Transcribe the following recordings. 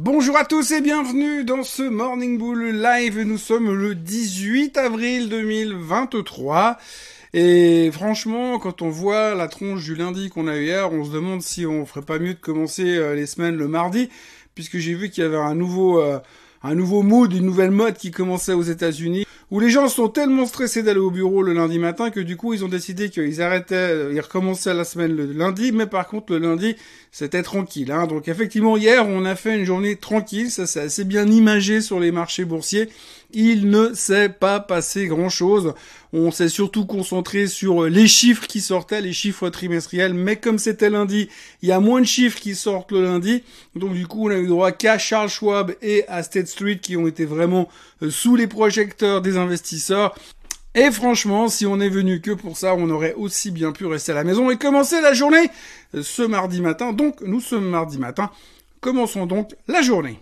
Bonjour à tous et bienvenue dans ce Morning Bull Live. Nous sommes le 18 avril 2023. Et franchement, quand on voit la tronche du lundi qu'on a eu hier, on se demande si on ferait pas mieux de commencer euh, les semaines le mardi, puisque j'ai vu qu'il y avait un nouveau, euh, un nouveau mood, une nouvelle mode qui commençait aux États-Unis où les gens sont tellement stressés d'aller au bureau le lundi matin que du coup ils ont décidé qu'ils arrêtaient, ils recommençaient la semaine le lundi, mais par contre le lundi c'était tranquille. Hein. Donc effectivement hier on a fait une journée tranquille, ça c'est assez bien imagé sur les marchés boursiers. Il ne s'est pas passé grand chose. On s'est surtout concentré sur les chiffres qui sortaient, les chiffres trimestriels, mais comme c'était lundi, il y a moins de chiffres qui sortent le lundi. Donc du coup on a eu droit qu'à Charles Schwab et à State Street qui ont été vraiment euh, sous les projecteurs des investisseurs. Et franchement, si on est venu que pour ça, on aurait aussi bien pu rester à la maison et commencer la journée euh, ce mardi matin. Donc, nous sommes mardi matin. Commençons donc la journée.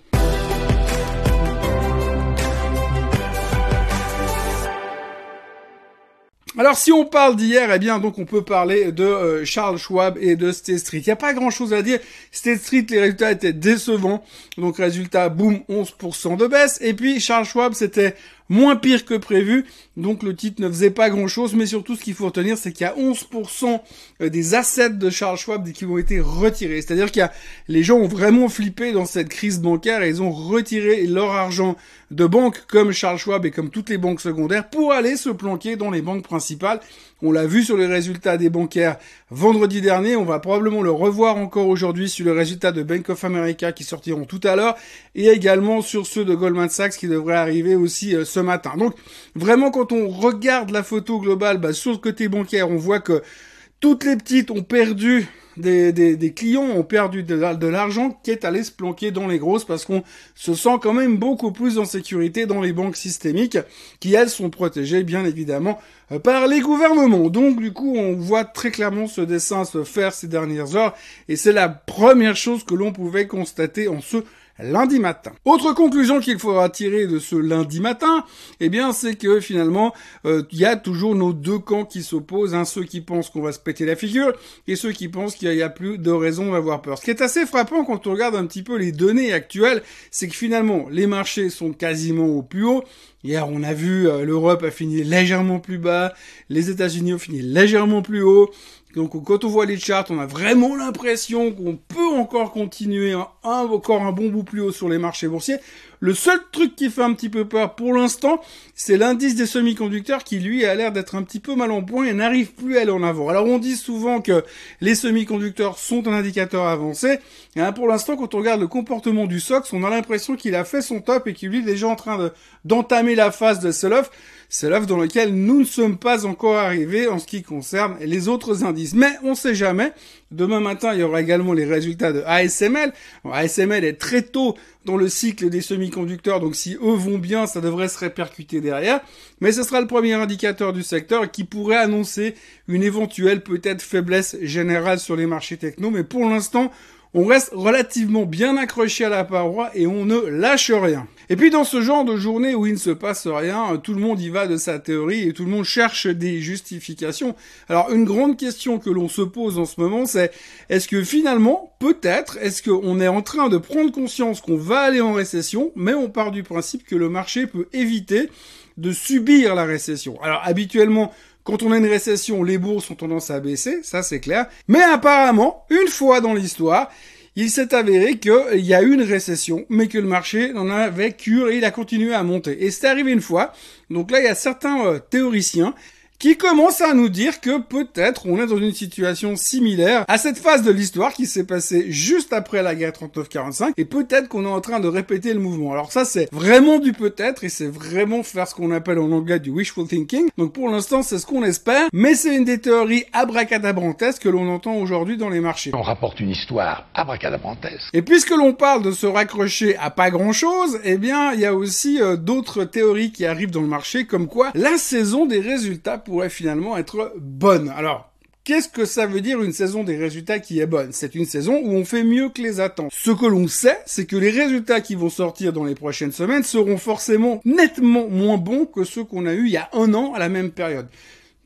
Alors si on parle d'hier, eh bien donc on peut parler de euh, Charles Schwab et de State Street. Il n'y a pas grand chose à dire. State Street, les résultats étaient décevants. Donc résultat, boum, 11% de baisse. Et puis Charles Schwab, c'était moins pire que prévu. Donc le titre ne faisait pas grand-chose, mais surtout ce qu'il faut retenir, c'est qu'il y a 11% euh, des assets de Charles Schwab qui ont été retirés. C'est-à-dire qu'il y a les gens ont vraiment flippé dans cette crise bancaire et ils ont retiré leur argent de banques comme Charles Schwab et comme toutes les banques secondaires pour aller se planquer dans les banques principales. On l'a vu sur les résultats des bancaires vendredi dernier. On va probablement le revoir encore aujourd'hui sur le résultat de Bank of America qui sortiront tout à l'heure et également sur ceux de Goldman Sachs qui devraient arriver aussi euh, ce matin. Donc vraiment quand on regarde la photo globale bah, sur le côté bancaire, on voit que toutes les petites ont perdu des, clients ont perdu de, de l'argent qui est allé se planquer dans les grosses parce qu'on se sent quand même beaucoup plus en sécurité dans les banques systémiques qui elles sont protégées bien évidemment euh, par les gouvernements. Donc du coup on voit très clairement ce dessin se faire ces dernières heures et c'est la première chose que l'on pouvait constater en ce lundi matin. Autre conclusion qu'il faudra tirer de ce lundi matin, eh bien, c'est que finalement, euh, il y a toujours nos deux camps qui s'opposent, hein, ceux qui pensent qu'on va se péter la figure et ceux qui pensent qu'il n'y a, plus de raison d'avoir peur. Ce qui est assez frappant quand on regarde un petit peu les données actuelles, c'est que finalement, les marchés sont quasiment au plus haut. Hier, on a vu euh, l'Europe a fini légèrement plus bas, les États-Unis ont fini légèrement plus haut. Donc quand on voit les charts, on a vraiment l'impression qu'on peut encore continuer encore un bon bout plus haut sur les marchés boursiers. Le seul truc qui fait un petit peu peur pour l'instant, c'est l'indice des semi-conducteurs qui lui a l'air d'être un petit peu mal en point et n'arrive plus à aller en avant. Alors on dit souvent que les semi-conducteurs sont un indicateur avancé. Et hein, pour l'instant, quand on regarde le comportement du SOX, on a l'impression qu'il a fait son top et qu'il est déjà en train d'entamer la phase de sell-off. Sell-off dans lequel nous ne sommes pas encore arrivés en ce qui concerne les autres indices. Mais on sait jamais. Demain matin, il y aura également les résultats de ASML. ASML est très tôt dans le cycle des semi-conducteurs, donc si eux vont bien, ça devrait se répercuter derrière. Mais ce sera le premier indicateur du secteur qui pourrait annoncer une éventuelle peut-être faiblesse générale sur les marchés techno. Mais pour l'instant, on reste relativement bien accroché à la paroi et on ne lâche rien. Et puis dans ce genre de journée où il ne se passe rien, tout le monde y va de sa théorie et tout le monde cherche des justifications. Alors une grande question que l'on se pose en ce moment, c'est est-ce que finalement, peut-être, est-ce qu'on est en train de prendre conscience qu'on va aller en récession, mais on part du principe que le marché peut éviter de subir la récession? Alors habituellement, quand on a une récession, les bourses ont tendance à baisser, ça c'est clair. Mais apparemment, une fois dans l'histoire, il s'est avéré qu'il y a eu une récession, mais que le marché n'en avait cure et il a continué à monter. Et c'est arrivé une fois. Donc là, il y a certains euh, théoriciens qui commence à nous dire que peut-être on est dans une situation similaire à cette phase de l'histoire qui s'est passée juste après la guerre 39-45 et peut-être qu'on est en train de répéter le mouvement. Alors ça c'est vraiment du peut-être et c'est vraiment faire ce qu'on appelle en anglais du wishful thinking. Donc pour l'instant c'est ce qu'on espère, mais c'est une des théories abracadabrantesques que l'on entend aujourd'hui dans les marchés. On rapporte une histoire abracadabrantesque. Et puisque l'on parle de se raccrocher à pas grand chose, eh bien il y a aussi euh, d'autres théories qui arrivent dans le marché comme quoi la saison des résultats pour pourrait finalement être bonne. Alors, Qu'est-ce que ça veut dire une saison des résultats qui est bonne? C'est une saison où on fait mieux que les attentes. Ce que l'on sait, c'est que les résultats qui vont sortir dans les prochaines semaines seront forcément nettement moins bons que ceux qu'on a eu il y a un an à la même période.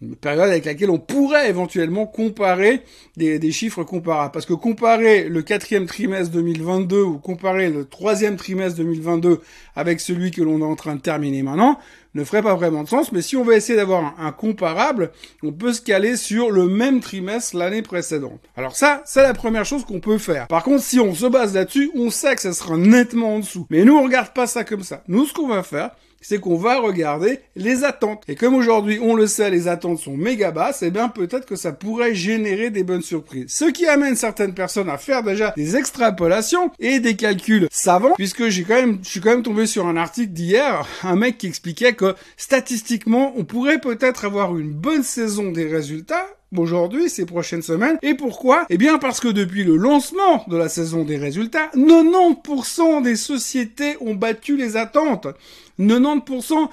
une période avec laquelle on pourrait éventuellement comparer des, des, chiffres comparables. Parce que comparer le quatrième trimestre 2022 ou comparer le troisième trimestre 2022 avec celui que l'on est en train de terminer maintenant ne ferait pas vraiment de sens. Mais si on veut essayer d'avoir un, comparable, on peut se caler sur le même trimestre l'année précédente. Alors ça, c'est la première chose qu'on peut faire. Par contre, si on se base là-dessus, on sait que ça sera nettement en dessous. Mais nous, on regarde pas ça comme ça. Nous, ce qu'on va faire, c'est qu'on va regarder les attentes. Et comme aujourd'hui, on le sait, les attentes sont méga basses, et eh bien peut-être que ça pourrait générer des bonnes surprises. Ce qui amène certaines personnes à faire déjà des extrapolations et des calculs savants, puisque j'ai quand même, je suis quand même tombé sur un article d'hier, un mec qui expliquait que statistiquement, on pourrait peut-être avoir une bonne saison des résultats, aujourd'hui, ces prochaines semaines. Et pourquoi? Eh bien parce que depuis le lancement de la saison des résultats, 90% des sociétés ont battu les attentes. 90%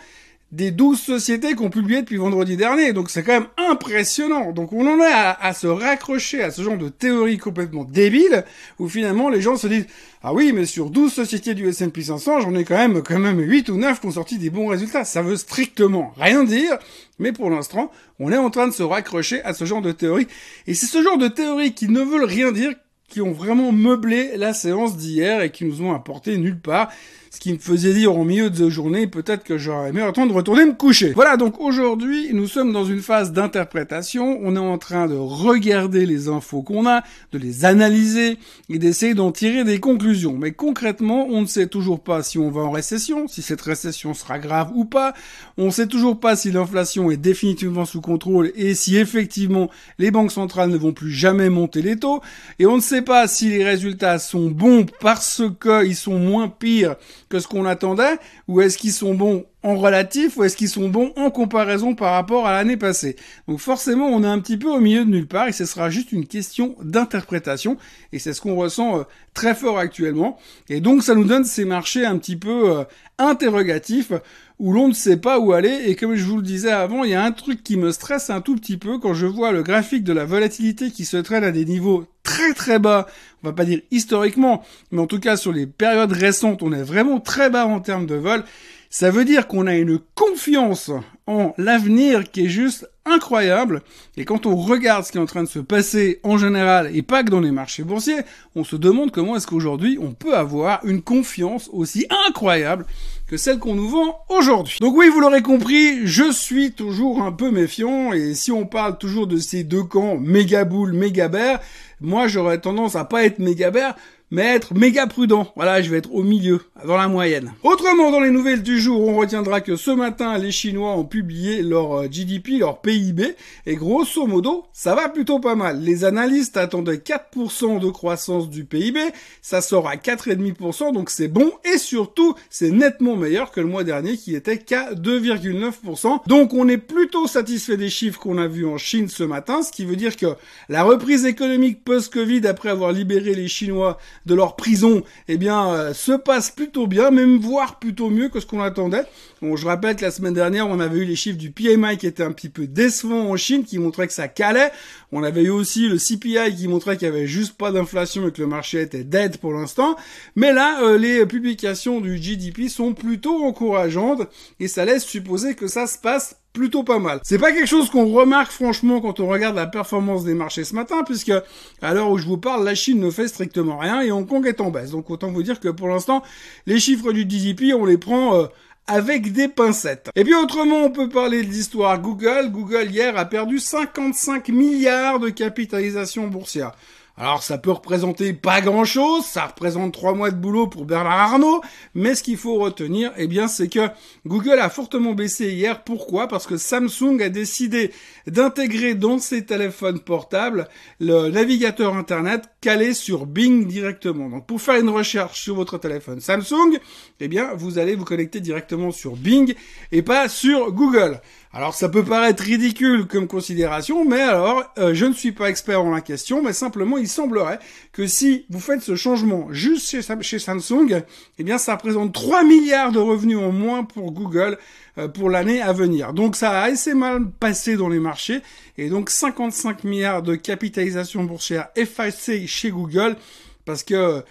des 12 sociétés qui ont publié depuis vendredi dernier. Donc c'est quand même impressionnant. Donc on en est à, se raccrocher à ce genre de théorie complètement débile où finalement les gens se disent ah oui mais sur 12 sociétés du S&P 500 j'en ai quand même quand même 8 ou 9 qui ont sorti des bons résultats. Ça veut strictement rien dire. Mais pour l'instant on est en train de se raccrocher à ce genre de théorie. Et c'est ce genre de théorie qui ne veulent rien dire qui ont vraiment meublé la séance d'hier et qui nous ont apporté nulle part ce qui me faisait dire au milieu de journée, peut-être que j'aurais aimé attendre de retourner me coucher. Voilà, donc aujourd'hui, nous sommes dans une phase d'interprétation, on est en train de regarder les infos qu'on a, de les analyser et d'essayer d'en tirer des conclusions. Mais concrètement, on ne sait toujours pas si on va en récession, si cette récession sera grave ou pas, on ne sait toujours pas si l'inflation est définitivement sous contrôle et si effectivement les banques centrales ne vont plus jamais monter les taux, et on ne sait pas si les résultats sont bons parce qu'ils sont moins pires que ce qu'on attendait ou est-ce qu'ils sont bons en relatif ou est-ce qu'ils sont bons en comparaison par rapport à l'année passée Donc forcément, on est un petit peu au milieu de nulle part et ce sera juste une question d'interprétation et c'est ce qu'on ressent euh, très fort actuellement. Et donc ça nous donne ces marchés un petit peu euh, interrogatifs où l'on ne sait pas où aller et comme je vous le disais avant, il y a un truc qui me stresse un tout petit peu quand je vois le graphique de la volatilité qui se traîne à des niveaux très très bas, on va pas dire historiquement, mais en tout cas sur les périodes récentes, on est vraiment très bas en termes de vol. Ça veut dire qu'on a une confiance en l'avenir qui est juste incroyable. Et quand on regarde ce qui est en train de se passer en général, et pas que dans les marchés boursiers, on se demande comment est-ce qu'aujourd'hui on peut avoir une confiance aussi incroyable que celle qu'on nous vend aujourd'hui. Donc oui, vous l'aurez compris, je suis toujours un peu méfiant, et si on parle toujours de ces deux camps, méga boule, méga bear, moi j'aurais tendance à pas être méga bear, mais être méga prudent. Voilà, je vais être au milieu, dans la moyenne. Autrement, dans les nouvelles du jour, on retiendra que ce matin, les Chinois ont publié leur euh, GDP, leur PIB, et grosso modo, ça va plutôt pas mal. Les analystes attendaient 4% de croissance du PIB, ça sort à 4,5%, donc c'est bon, et surtout, c'est nettement meilleur que le mois dernier qui était qu'à 2,9%. Donc on est plutôt satisfait des chiffres qu'on a vus en Chine ce matin, ce qui veut dire que la reprise économique post-Covid, après avoir libéré les Chinois de leur prison, eh bien, euh, se passe plutôt bien, même voire plutôt mieux que ce qu'on attendait. Bon, je rappelle que la semaine dernière, on avait eu les chiffres du PMI qui étaient un petit peu décevants en Chine, qui montraient que ça calait. On avait eu aussi le CPI qui montrait qu'il y avait juste pas d'inflation et que le marché était dead pour l'instant. Mais là, euh, les publications du GDP sont plutôt encourageantes et ça laisse supposer que ça se passe plutôt pas mal. C'est pas quelque chose qu'on remarque franchement quand on regarde la performance des marchés ce matin, puisque à l'heure où je vous parle, la Chine ne fait strictement rien et Hong Kong est en baisse. Donc autant vous dire que pour l'instant, les chiffres du GDP, on les prend euh, avec des pincettes. Et puis autrement, on peut parler de l'histoire Google. Google hier a perdu 55 milliards de capitalisation boursière. Alors ça peut représenter pas grand chose, ça représente trois mois de boulot pour Bernard Arnault, mais ce qu'il faut retenir, eh bien, c'est que Google a fortement baissé hier. Pourquoi? Parce que Samsung a décidé d'intégrer dans ses téléphones portables le navigateur internet calé sur Bing directement. Donc pour faire une recherche sur votre téléphone Samsung, eh bien, vous allez vous connecter directement sur Bing et pas sur Google. Alors ça peut paraître ridicule comme considération, mais alors euh, je ne suis pas expert en la question, mais simplement il semblerait que si vous faites ce changement juste chez, Samsung, eh bien ça représente 3 milliards de revenus en moins pour Google euh, pour l'année à venir. Donc ça a assez mal passé dans les marchés, et donc 55 milliards de capitalisation boursière effacée chez Google, parce que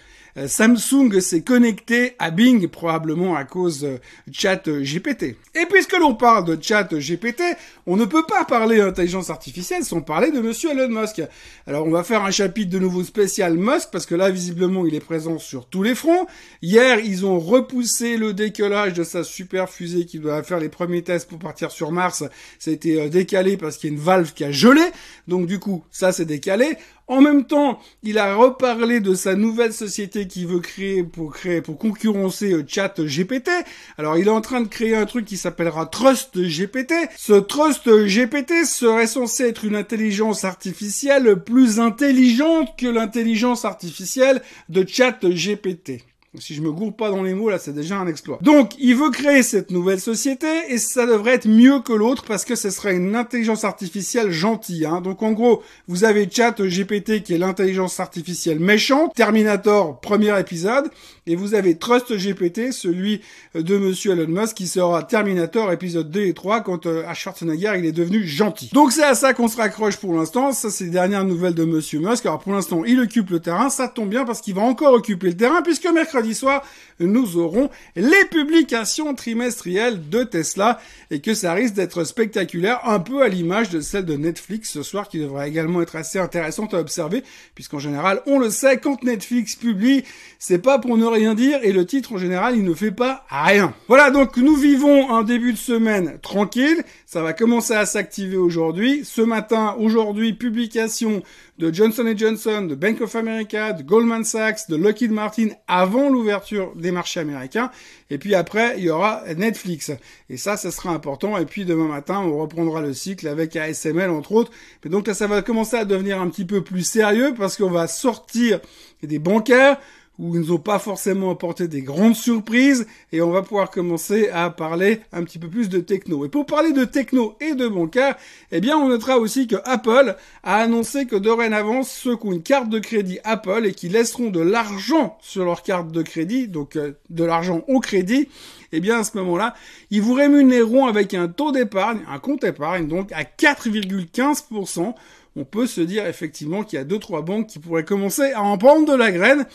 Samsung s'est connecté à Bing, probablement à cause de chat GPT. Et puisque l'on parle de chat GPT, on ne peut pas parler d'intelligence artificielle sans parler de monsieur Elon Musk. Alors on va faire un chapitre de nouveau spécial Musk, parce que là, visiblement, il est présent sur tous les fronts. Hier, ils ont repoussé le décollage de sa super fusée qui doit faire les premiers tests pour partir sur Mars. Ça a été décalé parce qu'il y a une valve qui a gelé. Donc du coup, ça c'est décalé. En même temps, il a reparlé de sa nouvelle société qu'il veut créer pour créer, pour concurrencer euh, Chat GPT. Alors, il est en train de créer un truc qui s'appellera Trust GPT. Ce Trust GPT serait censé être une intelligence artificielle plus intelligente que l'intelligence artificielle de Chat GPT. Si je me gourre pas dans les mots, là, c'est déjà un exploit. Donc, il veut créer cette nouvelle société et ça devrait être mieux que l'autre parce que ce serait une intelligence artificielle gentille. Hein. Donc, en gros, vous avez Chat GPT qui est l'intelligence artificielle méchante, Terminator, premier épisode, et vous avez Trust GPT, celui de Monsieur Elon Musk qui sera Terminator épisode 2 et 3 quand euh, à Schwarzenegger il est devenu gentil. Donc, c'est à ça qu'on se raccroche pour l'instant. Ça, c'est les dernières nouvelles de Monsieur Musk. Alors, pour l'instant, il occupe le terrain. Ça tombe bien parce qu'il va encore occuper le terrain puisque mercredi soir, nous aurons les publications trimestrielles de Tesla et que ça risque d'être spectaculaire, un peu à l'image de celle de Netflix ce soir qui devrait également être assez intéressante à observer puisqu'en général, on le sait, quand Netflix publie, c'est pas pour ne rien dire et le titre en général, il ne fait pas rien. Voilà, donc nous vivons un début de semaine tranquille, ça va commencer à s'activer aujourd'hui. Ce matin, aujourd'hui, publication de Johnson Johnson, de Bank of America, de Goldman Sachs, de Lockheed Martin avant l'ouverture des marchés américains. Et puis après, il y aura Netflix. Et ça, ça sera important. Et puis demain matin, on reprendra le cycle avec ASML entre autres. Mais donc là, ça va commencer à devenir un petit peu plus sérieux parce qu'on va sortir des bancaires où ils nous ont pas forcément apporté des grandes surprises et on va pouvoir commencer à parler un petit peu plus de techno. Et pour parler de techno et de bancaire, eh bien on notera aussi que Apple a annoncé que dorénavant ceux qui ont une carte de crédit Apple et qui laisseront de l'argent sur leur carte de crédit, donc euh, de l'argent au crédit, eh bien à ce moment-là, ils vous rémunéreront avec un taux d'épargne, un compte épargne, donc à 4,15%. On peut se dire effectivement qu'il y a deux trois banques qui pourraient commencer à en prendre de la graine.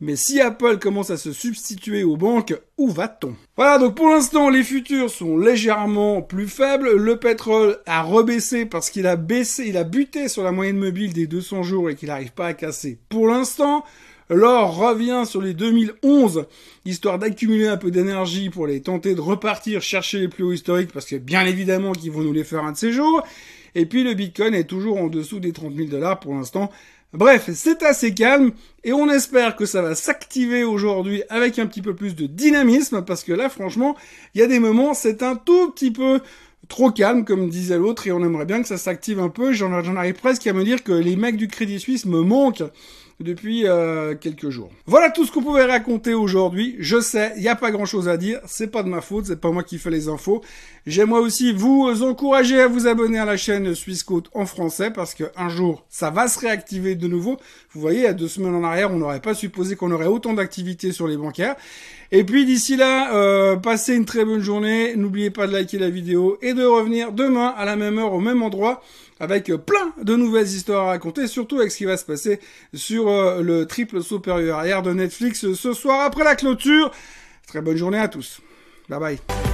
Mais si Apple commence à se substituer aux banques, où va-t-on? Voilà, donc pour l'instant, les futurs sont légèrement plus faibles. Le pétrole a rebaissé parce qu'il a baissé, il a buté sur la moyenne mobile des 200 jours et qu'il n'arrive pas à casser pour l'instant. L'or revient sur les 2011, histoire d'accumuler un peu d'énergie pour les tenter de repartir chercher les plus hauts historiques, parce que bien évidemment qu'ils vont nous les faire un de ces jours. Et puis le Bitcoin est toujours en dessous des 30 000 dollars pour l'instant. Bref, c'est assez calme et on espère que ça va s'activer aujourd'hui avec un petit peu plus de dynamisme parce que là, franchement, il y a des moments, c'est un tout petit peu trop calme, comme disait l'autre, et on aimerait bien que ça s'active un peu. J'en arrive presque à me dire que les mecs du Crédit Suisse me manquent depuis euh, quelques jours. Voilà tout ce qu'on pouvait raconter aujourd'hui. Je sais, il n'y a pas grand chose à dire. C'est pas de ma faute, c'est pas moi qui fais les infos. J'aimerais aussi vous encourager à vous abonner à la chaîne Suisse en français parce que un jour, ça va se réactiver de nouveau. Vous voyez, a deux semaines en arrière, on n'aurait pas supposé qu'on aurait autant d'activités sur les bancaires. Et puis d'ici là, euh, passez une très bonne journée. N'oubliez pas de liker la vidéo et de revenir demain à la même heure au même endroit avec plein de nouvelles histoires à raconter, surtout avec ce qui va se passer sur euh, le triple supérieur arrière de Netflix ce soir après la clôture. Très bonne journée à tous. Bye bye.